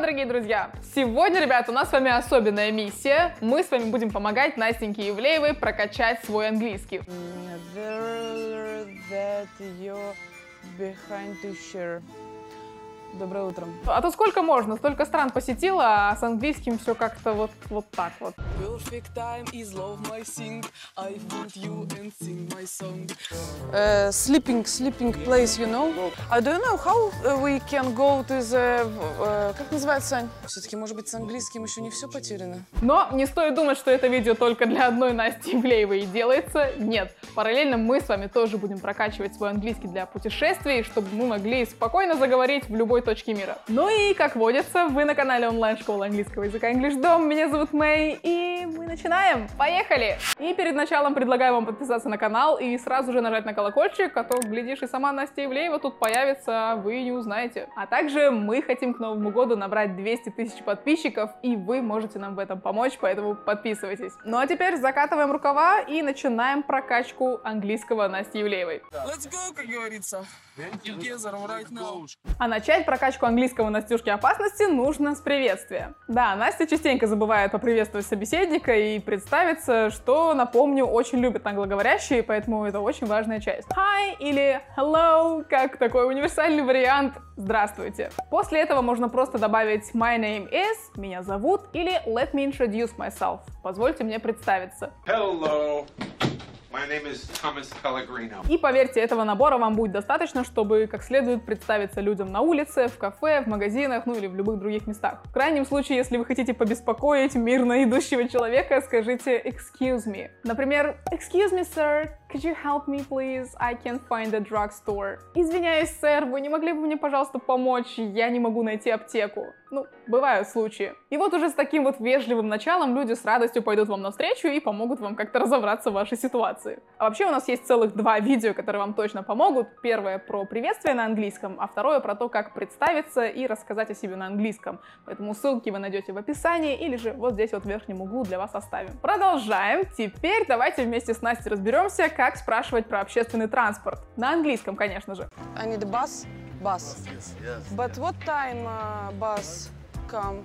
дорогие друзья! Сегодня, ребят, у нас с вами особенная миссия. Мы с вами будем помогать Настеньке Ивлеевой прокачать свой английский. Доброе утро. А то сколько можно? Столько стран посетила, а с английским все как-то вот, вот так вот. Perfect time is love my sing. I want you and sing my song. Uh, sleeping, sleeping place, you know. I don't know how uh, we can go to the... uh, как называется, Ань? Все-таки, может быть, с английским еще не все потеряно. Но не стоит думать, что это видео только для одной Насти Ивлеевой и делается. Нет. Параллельно мы с вами тоже будем прокачивать свой английский для путешествий, чтобы мы могли спокойно заговорить в любой точке мира. Ну и, как водится, вы на канале онлайн-школы английского языка English Dom. Меня зовут Мэй, и мы начинаем. Поехали! И перед началом предлагаю вам подписаться на канал и сразу же нажать на колокольчик, а то, глядишь, и сама Настя Ивлеева тут появится, а вы не узнаете. А также мы хотим к Новому году набрать 200 тысяч подписчиков, и вы можете нам в этом помочь, поэтому подписывайтесь. Ну а теперь закатываем рукава и начинаем прокачку английского Насти Ивлеевой. Let's go, как говорится. Together right now. А начать прокачку английского Настюшки опасности нужно с приветствия. Да, Настя частенько забывает поприветствовать собеседника и представиться, что, напомню, очень любят англоговорящие, поэтому это очень важная часть. Hi или hello, как такой универсальный вариант «Здравствуйте». После этого можно просто добавить my name is, меня зовут, или let me introduce myself, позвольте мне представиться. Hello. My name is Thomas Pellegrino. И поверьте, этого набора вам будет достаточно, чтобы как следует представиться людям на улице, в кафе, в магазинах, ну или в любых других местах. В крайнем случае, если вы хотите побеспокоить мирно идущего человека, скажите excuse me. Например, excuse me, sir, could you help me, please? I can't find a drugstore. Извиняюсь, сэр, вы не могли бы мне, пожалуйста, помочь? Я не могу найти аптеку. Ну, бывают случаи. И вот уже с таким вот вежливым началом люди с радостью пойдут вам навстречу и помогут вам как-то разобраться в вашей ситуации. А вообще у нас есть целых два видео, которые вам точно помогут. Первое про приветствие на английском, а второе про то, как представиться и рассказать о себе на английском. Поэтому ссылки вы найдете в описании или же вот здесь вот в верхнем углу для вас оставим. Продолжаем. Теперь давайте вместе с Настей разберемся, как спрашивать про общественный транспорт. На английском, конечно же. I need a bus. Bus. But what time uh, bus come?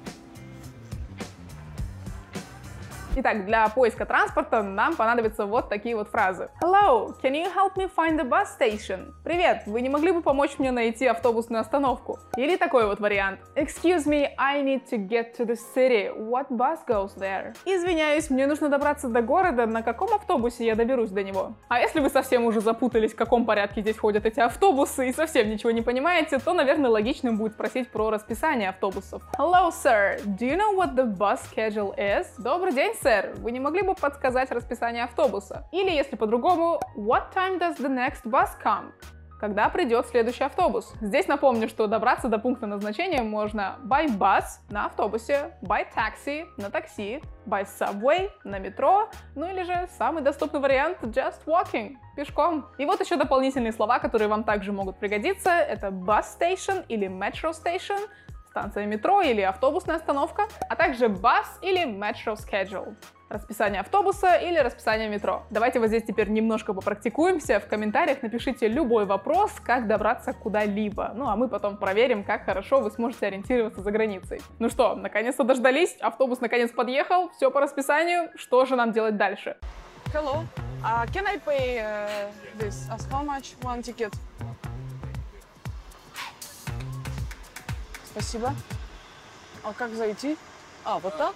Итак, для поиска транспорта нам понадобятся вот такие вот фразы. Hello, can you help me find the bus station? Привет, вы не могли бы помочь мне найти автобусную остановку? Или такой вот вариант. Excuse me, I need to get to the city. What bus goes there? Извиняюсь, мне нужно добраться до города. На каком автобусе я доберусь до него? А если вы совсем уже запутались, в каком порядке здесь ходят эти автобусы и совсем ничего не понимаете, то, наверное, логичным будет спросить про расписание автобусов. Hello, sir. Do you know what the bus schedule is? Добрый день, сэр, вы не могли бы подсказать расписание автобуса? Или, если по-другому, what time does the next bus come? Когда придет следующий автобус? Здесь напомню, что добраться до пункта назначения можно by bus на автобусе, by taxi на такси, by subway на метро, ну или же самый доступный вариант just walking пешком. И вот еще дополнительные слова, которые вам также могут пригодиться. Это bus station или metro station, станция метро или автобусная остановка, а также bus или metro schedule. Расписание автобуса или расписание метро. Давайте вот здесь теперь немножко попрактикуемся. В комментариях напишите любой вопрос, как добраться куда-либо. Ну а мы потом проверим, как хорошо вы сможете ориентироваться за границей. Ну что, наконец-то дождались, автобус наконец подъехал, все по расписанию. Что же нам делать дальше? Hello. Uh, can I pay uh, this? As how much? One ticket. Спасибо. А как зайти? А, вот так?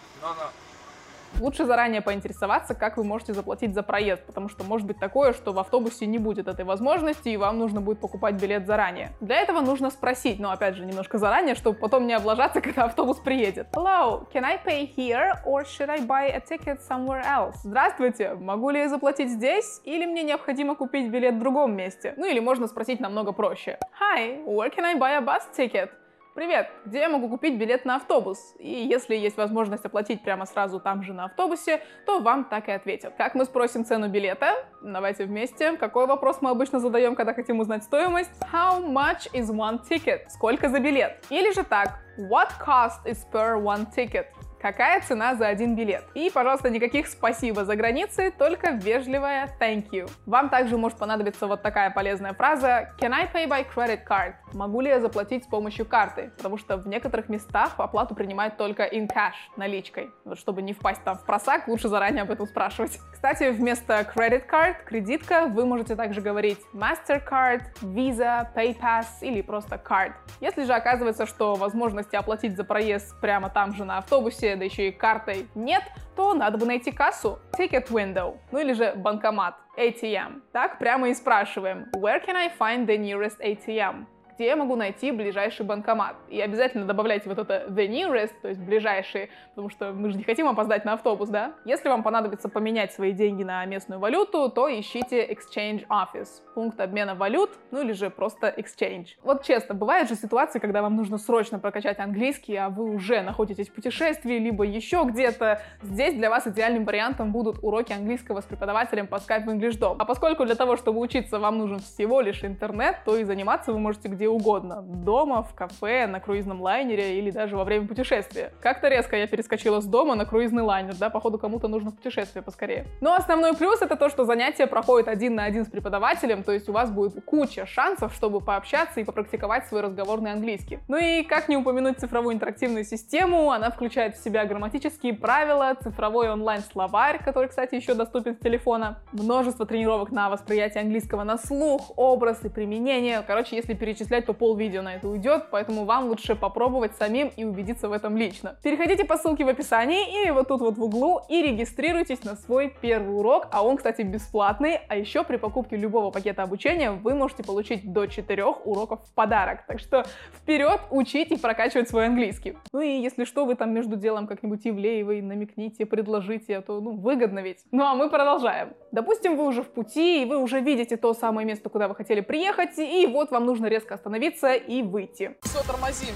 Лучше заранее поинтересоваться, как вы можете заплатить за проезд, потому что может быть такое, что в автобусе не будет этой возможности, и вам нужно будет покупать билет заранее. Для этого нужно спросить, но опять же немножко заранее, чтобы потом не облажаться, когда автобус приедет. Hello, can I pay here or should I buy a ticket somewhere else? Здравствуйте, могу ли я заплатить здесь или мне необходимо купить билет в другом месте? Ну или можно спросить намного проще. Hi, where can I buy a bus ticket? Привет, где я могу купить билет на автобус? И если есть возможность оплатить прямо сразу там же на автобусе, то вам так и ответят. Как мы спросим цену билета? Давайте вместе. Какой вопрос мы обычно задаем, когда хотим узнать стоимость? How much is one ticket? Сколько за билет? Или же так. What cost is per one ticket? Какая цена за один билет? И, пожалуйста, никаких спасибо за границей, только вежливая thank you. Вам также может понадобиться вот такая полезная фраза Can I pay by credit card? Могу ли я заплатить с помощью карты? Потому что в некоторых местах оплату принимают только in cash, наличкой. Вот чтобы не впасть там в просак, лучше заранее об этом спрашивать. Кстати, вместо credit card, кредитка, вы можете также говорить MasterCard, Visa, PayPass или просто card. Если же оказывается, что возможности оплатить за проезд прямо там же на автобусе, да еще и картой нет, то надо бы найти кассу, ticket window, ну или же банкомат, ATM. Так прямо и спрашиваем, where can I find the nearest ATM? Где я могу найти ближайший банкомат. И обязательно добавляйте вот это the nearest, то есть ближайшие, потому что мы же не хотим опоздать на автобус, да? Если вам понадобится поменять свои деньги на местную валюту, то ищите exchange office, пункт обмена валют, ну или же просто exchange. Вот честно, бывают же ситуации, когда вам нужно срочно прокачать английский, а вы уже находитесь в путешествии, либо еще где-то. Здесь для вас идеальным вариантом будут уроки английского с преподавателем по Skype English Dom. А поскольку для того, чтобы учиться, вам нужен всего лишь интернет, то и заниматься вы можете где угодно. Дома, в кафе, на круизном лайнере или даже во время путешествия. Как-то резко я перескочила с дома на круизный лайнер, да, походу кому-то нужно в путешествие поскорее. Но основной плюс это то, что занятия проходят один на один с преподавателем, то есть у вас будет куча шансов, чтобы пообщаться и попрактиковать свой разговорный английский. Ну и как не упомянуть цифровую интерактивную систему, она включает в себя грамматические правила, цифровой онлайн-словарь, который, кстати, еще доступен с телефона, множество тренировок на восприятие английского на слух, образ и применение. Короче, если перечислять то пол видео на это уйдет, поэтому вам лучше попробовать самим и убедиться в этом лично. Переходите по ссылке в описании или вот тут вот в углу и регистрируйтесь на свой первый урок, а он, кстати, бесплатный, а еще при покупке любого пакета обучения вы можете получить до 4 уроков в подарок. Так что вперед учить и прокачивать свой английский. Ну и если что, вы там между делом как-нибудь Ивлеевой намекните, предложите, а то ну выгодно ведь. Ну а мы продолжаем. Допустим, вы уже в пути, и вы уже видите то самое место, куда вы хотели приехать, и вот вам нужно резко остановиться остановиться и выйти. Все, тормозим.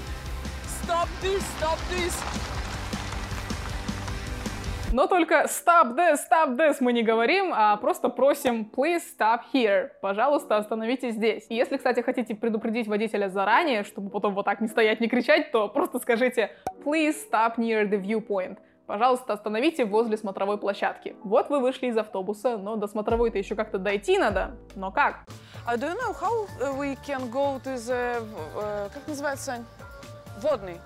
Stop this, stop this. Но только stop this, stop this мы не говорим, а просто просим please stop here. Пожалуйста, остановитесь здесь. И если, кстати, хотите предупредить водителя заранее, чтобы потом вот так не стоять, не кричать, то просто скажите please stop near the viewpoint. Пожалуйста, остановите возле смотровой площадки. Вот вы вышли из автобуса, но до смотровой-то еще как-то дойти надо. Но как? I don't know how uh, we can go to the... Uh, как называется? Водный.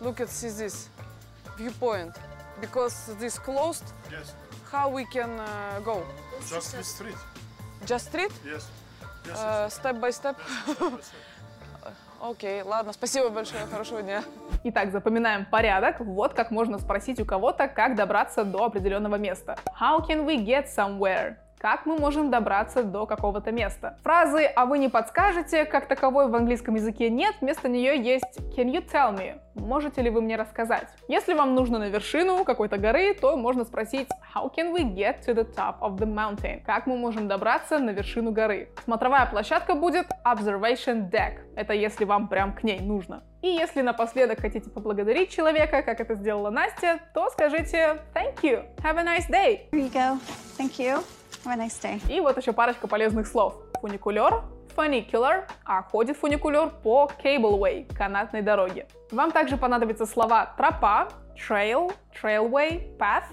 Look at see this viewpoint. Because this closed, Yes. how we can uh, go? Just street. Just street? Yes. Yes. Uh, step by step? yes. Окей, ладно, спасибо большое, хорошего дня. Итак, запоминаем порядок. Вот как можно спросить у кого-то, как добраться до определенного места. How can we get somewhere? Как мы можем добраться до какого-то места. Фразы «а вы не подскажете» как таковой в английском языке нет, вместо нее есть «can you tell me?» Можете ли вы мне рассказать? Если вам нужно на вершину какой-то горы, то можно спросить How can we get to the top of the mountain? Как мы можем добраться на вершину горы? Смотровая площадка будет Observation Deck. Это если вам прям к ней нужно. И если напоследок хотите поблагодарить человека, как это сделала Настя, то скажите Thank you. Have a nice day. Here you go. Thank you. Have a nice day. И вот еще парочка полезных слов. Фуникулер, funicular, а ходит фуникулер по cableway, канатной дороге. Вам также понадобятся слова тропа, trail, trailway, path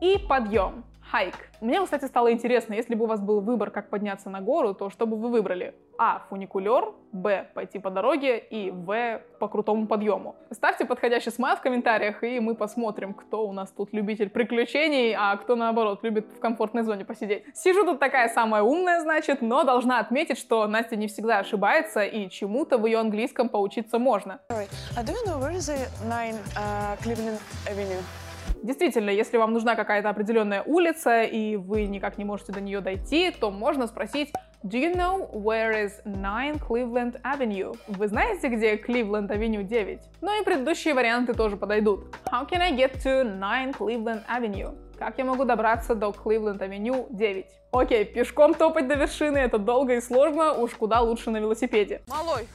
и подъем, hike. Мне, кстати, стало интересно, если бы у вас был выбор, как подняться на гору, то что бы вы выбрали? А. Фуникулер, Б. Пойти по дороге и В. По крутому подъему. Ставьте подходящий смайл в комментариях, и мы посмотрим, кто у нас тут любитель приключений, а кто, наоборот, любит в комфортной зоне посидеть. Сижу тут такая самая умная, значит, но должна отметить, что Настя не всегда ошибается, и чему-то в ее английском поучиться можно. Sorry, I don't know where is the 9 uh. Действительно, если вам нужна какая-то определенная улица, и вы никак не можете до нее дойти, то можно спросить Do you know where is 9 Cleveland Avenue? Вы знаете, где Cleveland Avenue 9? Ну и предыдущие варианты тоже подойдут. How can I get to 9 Cleveland Avenue? Как я могу добраться до Cleveland Avenue 9? Окей, пешком топать до вершины это долго и сложно, уж куда лучше на велосипеде. Малой,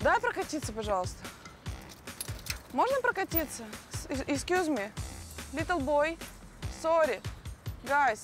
дай прокатиться, пожалуйста. Можно прокатиться? Excuse me. Little boy. Sorry. Guys.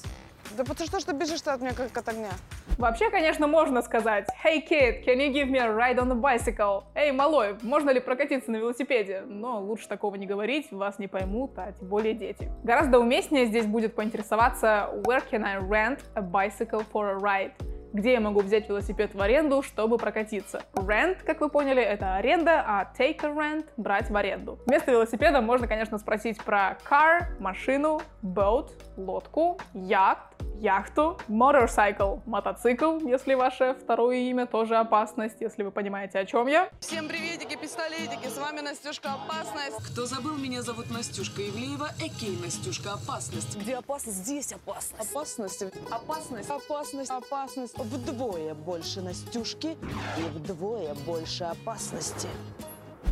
Да потому что, что ты бежишь от меня как от огня? Вообще, конечно, можно сказать «Hey kid, can you give me a ride on a bicycle?» «Эй, малой, можно ли прокатиться на велосипеде?» Но лучше такого не говорить, вас не поймут, а тем более дети. Гораздо уместнее здесь будет поинтересоваться «Where can I rent a bicycle for a ride?» Где я могу взять велосипед в аренду, чтобы прокатиться? Rent, как вы поняли, это аренда, а take a rent — брать в аренду. Вместо велосипеда можно, конечно, спросить про car — машину, boat — лодку, yacht яхту, motorcycle, мотоцикл, если ваше второе имя тоже опасность, если вы понимаете, о чем я. Всем приветики, пистолетики, с вами Настюшка Опасность. Кто забыл, меня зовут Настюшка Ивлеева, Экей Настюшка Опасность. Где опасность? Здесь опасность. Опасность. Опасность. Опасность. Опасность. Вдвое больше Настюшки и вдвое больше опасности.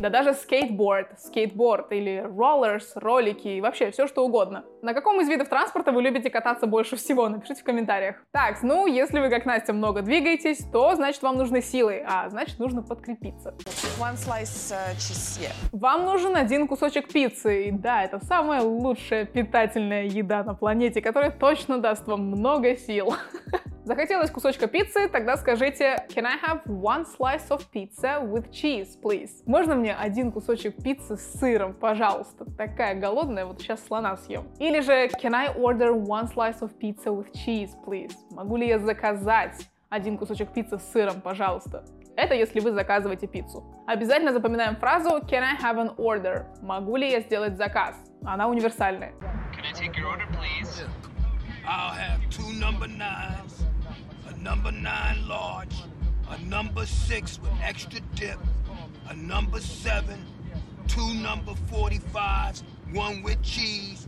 Да даже скейтборд, скейтборд или роллерс, ролики и вообще все что угодно. На каком из видов транспорта вы любите кататься больше всего? Напишите в комментариях. Так, ну, если вы как Настя много двигаетесь, то значит вам нужны силы, а значит нужно подкрепиться. One slice uh, cheese, yeah. Вам нужен один кусочек пиццы. И да, это самая лучшая питательная еда на планете, которая точно даст вам много сил. Захотелось кусочка пиццы? Тогда скажите Can I have one slice of pizza with cheese, please? Можно мне один кусочек пиццы с сыром, пожалуйста? Такая голодная, вот сейчас слона съем. Или же Can I order one slice of pizza with cheese, please? Могу ли я заказать один кусочек пиццы с сыром, пожалуйста? Это если вы заказываете пиццу. Обязательно запоминаем фразу Can I have an order? Могу ли я сделать заказ? Она универсальная. Can I take your order, please? I'll have two number nines, number nine large, a number six with extra dip, a number seven, two number 45s, one with cheese.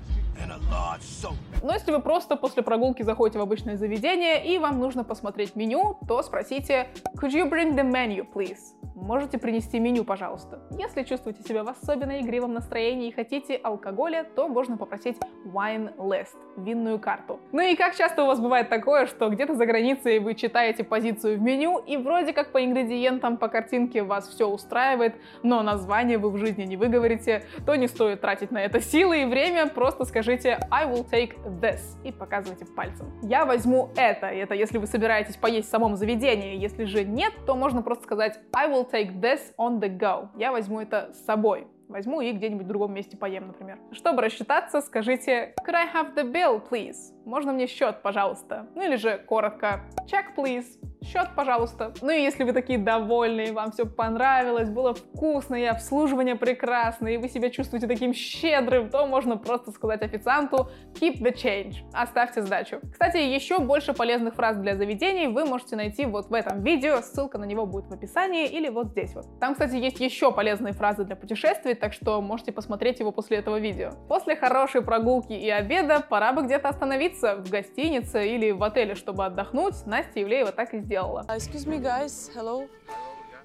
Но если вы просто после прогулки заходите в обычное заведение и вам нужно посмотреть меню, то спросите Could you bring the menu, please? Можете принести меню, пожалуйста. Если чувствуете себя в особенно игривом настроении и хотите алкоголя, то можно попросить wine list, винную карту. Ну и как часто у вас бывает такое, что где-то за границей вы читаете позицию в меню, и вроде как по ингредиентам, по картинке вас все устраивает, но название вы в жизни не выговорите, то не стоит тратить на это силы и время, просто скажите I will take this и показывайте пальцем. Я возьму это, это если вы собираетесь поесть в самом заведении, если же нет, то можно просто сказать I will take this on the go. Я возьму это с собой. Возьму и где-нибудь в другом месте поем, например. Чтобы рассчитаться, скажите Could I have the bill, please? Можно мне счет, пожалуйста? Ну или же коротко Check, please. Счет, пожалуйста. Ну и если вы такие довольные, вам все понравилось, было вкусно, и обслуживание прекрасное, и вы себя чувствуете таким щедрым, то можно просто сказать официанту keep the change. Оставьте сдачу. Кстати, еще больше полезных фраз для заведений вы можете найти вот в этом видео. Ссылка на него будет в описании или вот здесь вот. Там, кстати, есть еще полезные фразы для путешествий, так что можете посмотреть его после этого видео. После хорошей прогулки и обеда пора бы где-то остановиться в гостинице или в отеле, чтобы отдохнуть. Настя Евлеева так и сделала. Uh, excuse me, guys. Hello.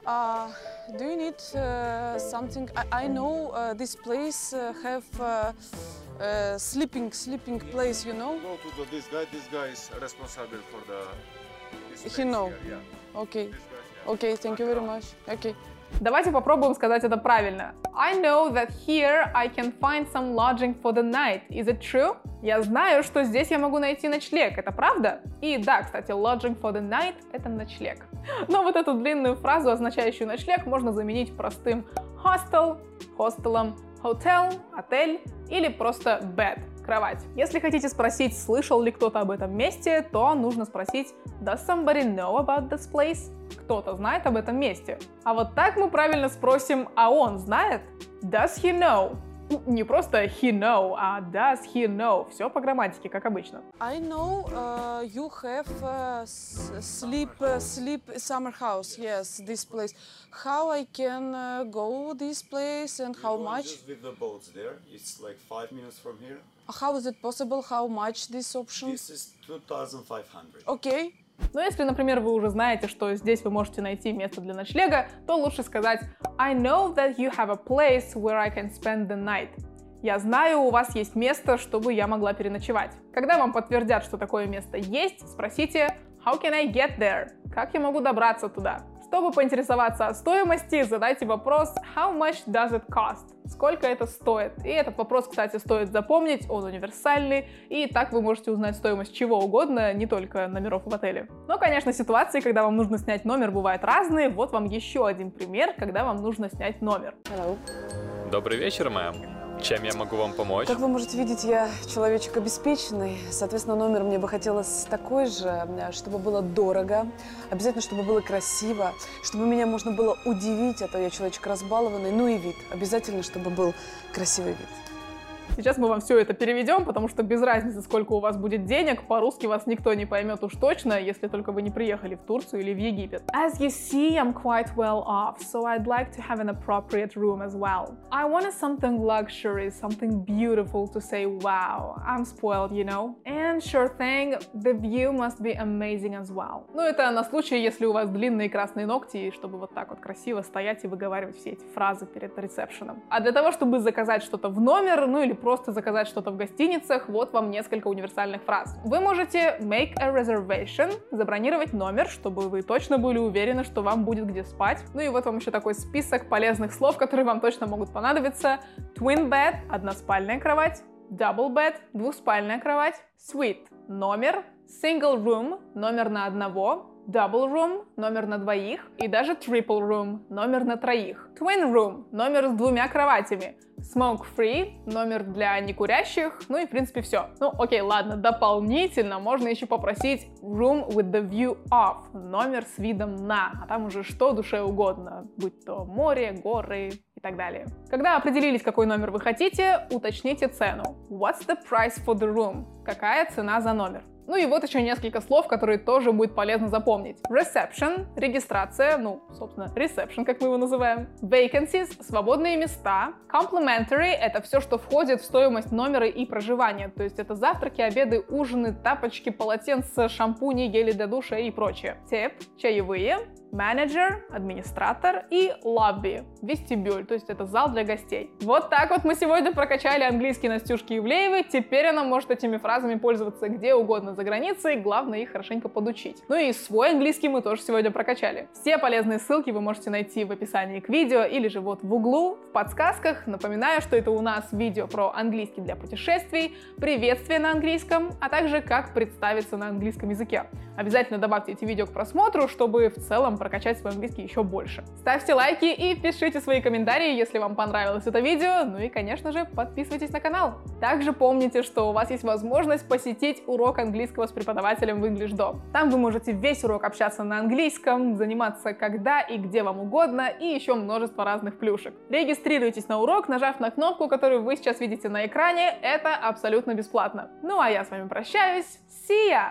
Uh, do you need uh, something? I, I know uh, this place uh, have uh, uh, sleeping sleeping place. You know? Go to the, this guy. This guy is responsible for the. this He know. here, Yeah. Okay. This guy, yeah. Okay. Thank you very much. Okay. Давайте попробуем сказать это правильно. I know that here I can find some lodging for the night. Is it true? Я знаю, что здесь я могу найти ночлег. Это правда? И да, кстати, lodging for the night — это ночлег. Но вот эту длинную фразу, означающую ночлег, можно заменить простым hostel, хостелом, hotel, отель или просто bed, кровать. Если хотите спросить, слышал ли кто-то об этом месте, то нужно спросить Does somebody know about this place? Кто-то знает об этом месте. А вот так мы правильно спросим, а он знает? Does he know? Ну, Не просто he know, а does he know? Все по грамматике, как обычно. I know uh, you have uh, sleep uh, sleep summer house. Yes, this place. How I can uh, go this place and how much? Just with the boats there. It's like five minutes from here. How is it possible? How much this option? This is 2,500. Okay. Но если, например, вы уже знаете, что здесь вы можете найти место для ночлега, то лучше сказать I know that you have a place where I can spend the night. Я знаю, у вас есть место, чтобы я могла переночевать. Когда вам подтвердят, что такое место есть, спросите How can I get there? Как я могу добраться туда? Чтобы поинтересоваться о стоимости, задайте вопрос How much does it cost? Сколько это стоит? И этот вопрос, кстати, стоит запомнить, он универсальный, и так вы можете узнать стоимость чего угодно, не только номеров в отеле. Но, конечно, ситуации, когда вам нужно снять номер, бывают разные. Вот вам еще один пример, когда вам нужно снять номер. Hello. Добрый вечер, мэм. Чем я могу вам помочь? Как вы можете видеть, я человечек обеспеченный. Соответственно, номер мне бы хотелось такой же, чтобы было дорого, обязательно, чтобы было красиво, чтобы меня можно было удивить, а то я человечек разбалованный, ну и вид. Обязательно, чтобы был красивый вид. Сейчас мы вам все это переведем, потому что без разницы, сколько у вас будет денег, по-русски вас никто не поймет уж точно, если только вы не приехали в Турцию или в Египет. As you see, I'm quite well off, so I'd like to have an appropriate room as well. I wanted something luxury, something beautiful to say, wow, I'm spoiled, you know? And sure thing, the view must be amazing as well. Ну, это на случай, если у вас длинные красные ногти, чтобы вот так вот красиво стоять и выговаривать все эти фразы перед ресепшеном. А для того, чтобы заказать что-то в номер, ну или просто заказать что-то в гостиницах, вот вам несколько универсальных фраз. Вы можете make a reservation, забронировать номер, чтобы вы точно были уверены, что вам будет где спать. Ну и вот вам еще такой список полезных слов, которые вам точно могут понадобиться. Twin bed — односпальная кровать, double bed — двухспальная кровать, suite — номер, single room — номер на одного, double room — номер на двоих, и даже triple room — номер на троих. Twin room — номер с двумя кроватями. Smoke free — номер для некурящих, ну и в принципе все. Ну окей, ладно, дополнительно можно еще попросить room with the view of — номер с видом на, а там уже что душе угодно, будь то море, горы, и так далее. Когда определились, какой номер вы хотите, уточните цену. What's the price for the room? Какая цена за номер? Ну и вот еще несколько слов, которые тоже будет полезно запомнить. Reception — регистрация, ну, собственно, reception, как мы его называем. Vacancies — свободные места. Complimentary — это все, что входит в стоимость номера и проживания. То есть это завтраки, обеды, ужины, тапочки, полотенца, шампуни, гели для душа и прочее. Tip — чаевые менеджер, администратор и лобби, вестибюль, то есть это зал для гостей. Вот так вот мы сегодня прокачали английский Настюшки Ивлеевой, теперь она может этими фразами пользоваться где угодно за границей, главное их хорошенько подучить. Ну и свой английский мы тоже сегодня прокачали. Все полезные ссылки вы можете найти в описании к видео или же вот в углу, в подсказках. Напоминаю, что это у нас видео про английский для путешествий, приветствие на английском, а также как представиться на английском языке. Обязательно добавьте эти видео к просмотру, чтобы в целом прокачать свой английский еще больше. Ставьте лайки и пишите свои комментарии, если вам понравилось это видео. Ну и, конечно же, подписывайтесь на канал. Также помните, что у вас есть возможность посетить урок английского с преподавателем в EnglishDom. Там вы можете весь урок общаться на английском, заниматься когда и где вам угодно и еще множество разных плюшек. Регистрируйтесь на урок, нажав на кнопку, которую вы сейчас видите на экране. Это абсолютно бесплатно. Ну а я с вами прощаюсь. See ya!